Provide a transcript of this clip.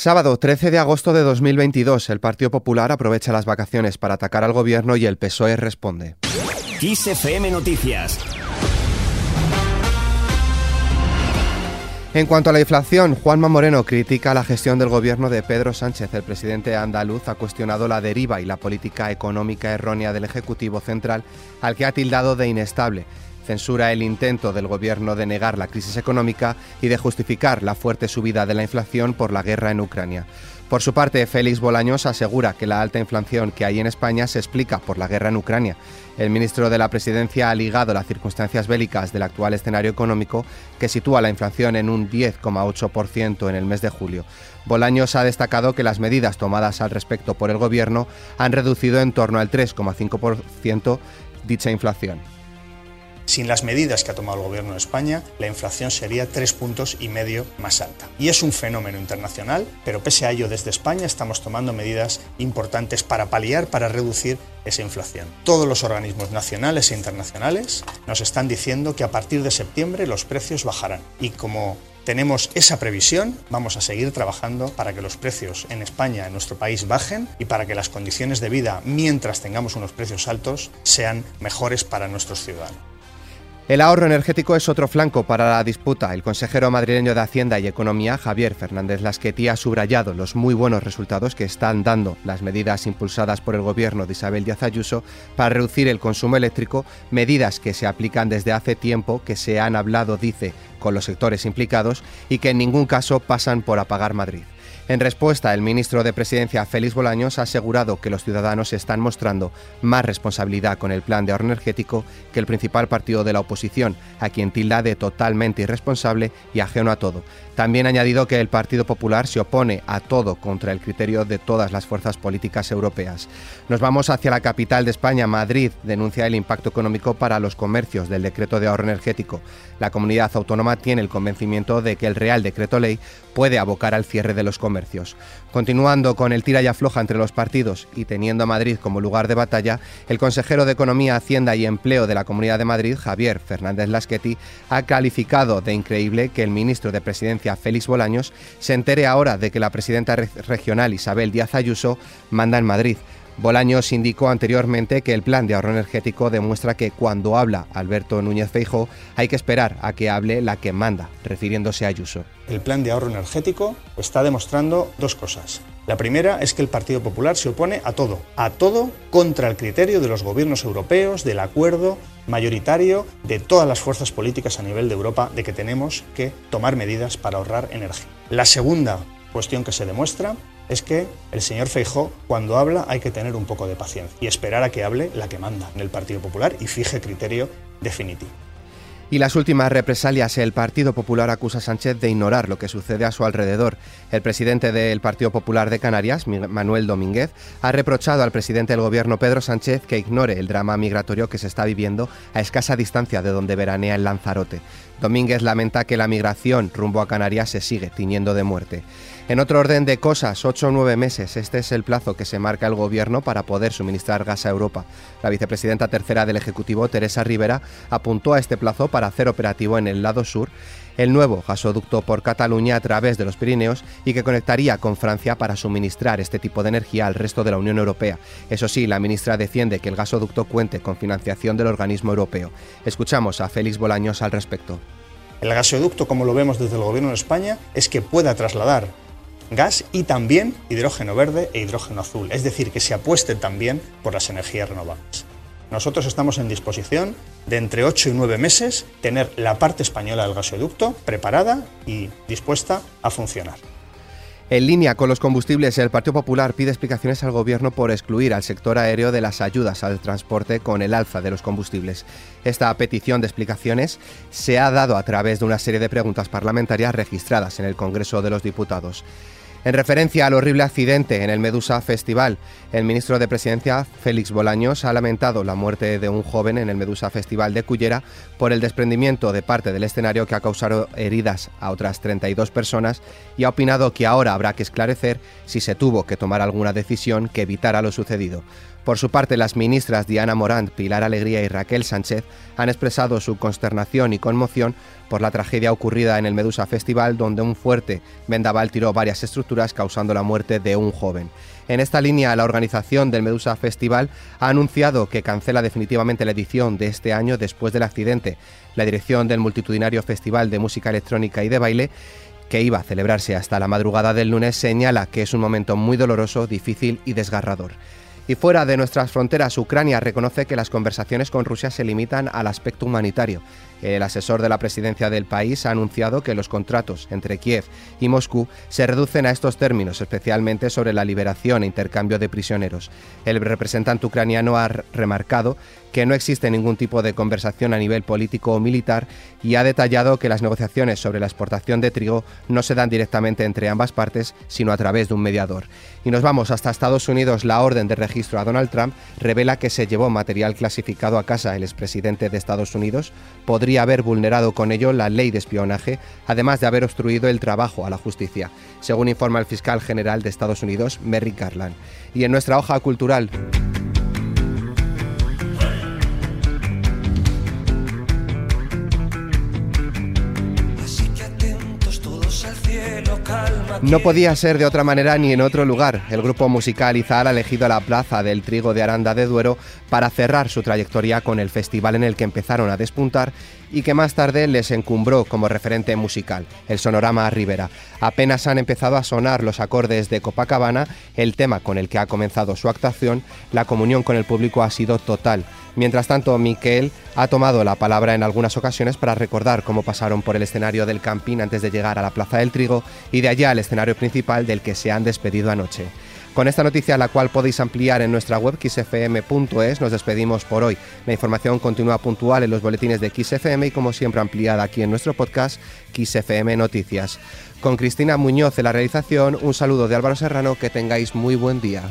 Sábado 13 de agosto de 2022, el Partido Popular aprovecha las vacaciones para atacar al gobierno y el PSOE responde. XFM Noticias. En cuanto a la inflación, Juanma Moreno critica la gestión del gobierno de Pedro Sánchez. El presidente andaluz ha cuestionado la deriva y la política económica errónea del Ejecutivo Central, al que ha tildado de inestable censura el intento del gobierno de negar la crisis económica y de justificar la fuerte subida de la inflación por la guerra en Ucrania. Por su parte, Félix Bolaños asegura que la alta inflación que hay en España se explica por la guerra en Ucrania. El ministro de la Presidencia ha ligado las circunstancias bélicas del actual escenario económico que sitúa la inflación en un 10,8% en el mes de julio. Bolaños ha destacado que las medidas tomadas al respecto por el Gobierno han reducido en torno al 3,5% dicha inflación. Sin las medidas que ha tomado el Gobierno de España, la inflación sería tres puntos y medio más alta. Y es un fenómeno internacional, pero pese a ello desde España estamos tomando medidas importantes para paliar, para reducir esa inflación. Todos los organismos nacionales e internacionales nos están diciendo que a partir de septiembre los precios bajarán. Y como tenemos esa previsión, vamos a seguir trabajando para que los precios en España, en nuestro país, bajen y para que las condiciones de vida, mientras tengamos unos precios altos, sean mejores para nuestros ciudadanos. El ahorro energético es otro flanco para la disputa. El consejero madrileño de Hacienda y Economía, Javier Fernández Lasqueti, ha subrayado los muy buenos resultados que están dando las medidas impulsadas por el gobierno de Isabel Díaz Ayuso para reducir el consumo eléctrico, medidas que se aplican desde hace tiempo, que se han hablado, dice, con los sectores implicados y que en ningún caso pasan por apagar Madrid. En respuesta, el ministro de Presidencia, Félix Bolaños, ha asegurado que los ciudadanos están mostrando más responsabilidad con el plan de ahorro energético que el principal partido de la oposición, a quien tilda de totalmente irresponsable y ajeno a todo. También ha añadido que el Partido Popular se opone a todo contra el criterio de todas las fuerzas políticas europeas. Nos vamos hacia la capital de España, Madrid, denuncia el impacto económico para los comercios del decreto de ahorro energético. La comunidad autónoma tiene el convencimiento de que el Real Decreto Ley puede abocar al cierre de los comercios. Continuando con el tira y afloja entre los partidos y teniendo a Madrid como lugar de batalla, el consejero de Economía, Hacienda y Empleo de la Comunidad de Madrid, Javier Fernández Lasqueti, ha calificado de increíble que el ministro de Presidencia, Félix Bolaños, se entere ahora de que la presidenta regional Isabel Díaz Ayuso manda en Madrid. Bolaños indicó anteriormente que el plan de ahorro energético demuestra que cuando habla Alberto Núñez Feijóo hay que esperar a que hable la que manda, refiriéndose a Ayuso. El plan de ahorro energético está demostrando dos cosas. La primera es que el Partido Popular se opone a todo, a todo contra el criterio de los gobiernos europeos, del acuerdo mayoritario de todas las fuerzas políticas a nivel de Europa de que tenemos que tomar medidas para ahorrar energía. La segunda cuestión que se demuestra es que el señor Feijó, cuando habla, hay que tener un poco de paciencia y esperar a que hable la que manda en el Partido Popular y fije criterio definitivo. Y las últimas represalias, el Partido Popular acusa a Sánchez de ignorar lo que sucede a su alrededor. El presidente del Partido Popular de Canarias, Manuel Domínguez, ha reprochado al presidente del gobierno Pedro Sánchez que ignore el drama migratorio que se está viviendo a escasa distancia de donde veranea el Lanzarote. Domínguez lamenta que la migración rumbo a Canarias se sigue tiñendo de muerte. En otro orden de cosas, ocho o nueve meses, este es el plazo que se marca el Gobierno para poder suministrar gas a Europa. La vicepresidenta tercera del Ejecutivo, Teresa Rivera, apuntó a este plazo para hacer operativo en el lado sur el nuevo gasoducto por Cataluña a través de los Pirineos y que conectaría con Francia para suministrar este tipo de energía al resto de la Unión Europea. Eso sí, la ministra defiende que el gasoducto cuente con financiación del organismo europeo. Escuchamos a Félix Bolaños al respecto. El gasoducto, como lo vemos desde el Gobierno de España, es que pueda trasladar gas y también hidrógeno verde e hidrógeno azul, es decir, que se apueste también por las energías renovables. Nosotros estamos en disposición de entre 8 y 9 meses tener la parte española del gasoducto preparada y dispuesta a funcionar. En línea con los combustibles, el Partido Popular pide explicaciones al Gobierno por excluir al sector aéreo de las ayudas al transporte con el alza de los combustibles. Esta petición de explicaciones se ha dado a través de una serie de preguntas parlamentarias registradas en el Congreso de los Diputados. En referencia al horrible accidente en el Medusa Festival, el ministro de Presidencia, Félix Bolaños, ha lamentado la muerte de un joven en el Medusa Festival de Cullera por el desprendimiento de parte del escenario que ha causado heridas a otras 32 personas y ha opinado que ahora habrá que esclarecer si se tuvo que tomar alguna decisión que evitara lo sucedido. Por su parte, las ministras Diana Morant, Pilar Alegría y Raquel Sánchez han expresado su consternación y conmoción por la tragedia ocurrida en el Medusa Festival, donde un fuerte vendaval tiró varias estructuras causando la muerte de un joven. En esta línea, la organización del Medusa Festival ha anunciado que cancela definitivamente la edición de este año después del accidente. La dirección del multitudinario Festival de Música Electrónica y de Baile que iba a celebrarse hasta la madrugada del lunes, señala que es un momento muy doloroso, difícil y desgarrador. Y fuera de nuestras fronteras, Ucrania reconoce que las conversaciones con Rusia se limitan al aspecto humanitario. El asesor de la presidencia del país ha anunciado que los contratos entre Kiev y Moscú se reducen a estos términos, especialmente sobre la liberación e intercambio de prisioneros. El representante ucraniano ha remarcado que no existe ningún tipo de conversación a nivel político o militar y ha detallado que las negociaciones sobre la exportación de trigo no se dan directamente entre ambas partes, sino a través de un mediador. Y nos vamos hasta Estados Unidos. La orden de registro a Donald Trump revela que se llevó material clasificado a casa. El expresidente de Estados Unidos podría haber vulnerado con ello la ley de espionaje, además de haber obstruido el trabajo a la justicia, según informa el fiscal general de Estados Unidos, Merrick Garland. Y en nuestra hoja cultural, No podía ser de otra manera ni en otro lugar. El grupo musical Izar ha elegido la plaza del Trigo de Aranda de Duero para cerrar su trayectoria con el festival en el que empezaron a despuntar y que más tarde les encumbró como referente musical, el Sonorama Rivera. Apenas han empezado a sonar los acordes de Copacabana, el tema con el que ha comenzado su actuación, la comunión con el público ha sido total. Mientras tanto, Miquel ha tomado la palabra en algunas ocasiones para recordar cómo pasaron por el escenario del Campín antes de llegar a la Plaza del Trigo y de allá al escenario principal del que se han despedido anoche. Con esta noticia, la cual podéis ampliar en nuestra web xfm.es, nos despedimos por hoy. La información continúa puntual en los boletines de XFM y como siempre ampliada aquí en nuestro podcast XFM Noticias. Con Cristina Muñoz en la realización, un saludo de Álvaro Serrano, que tengáis muy buen día.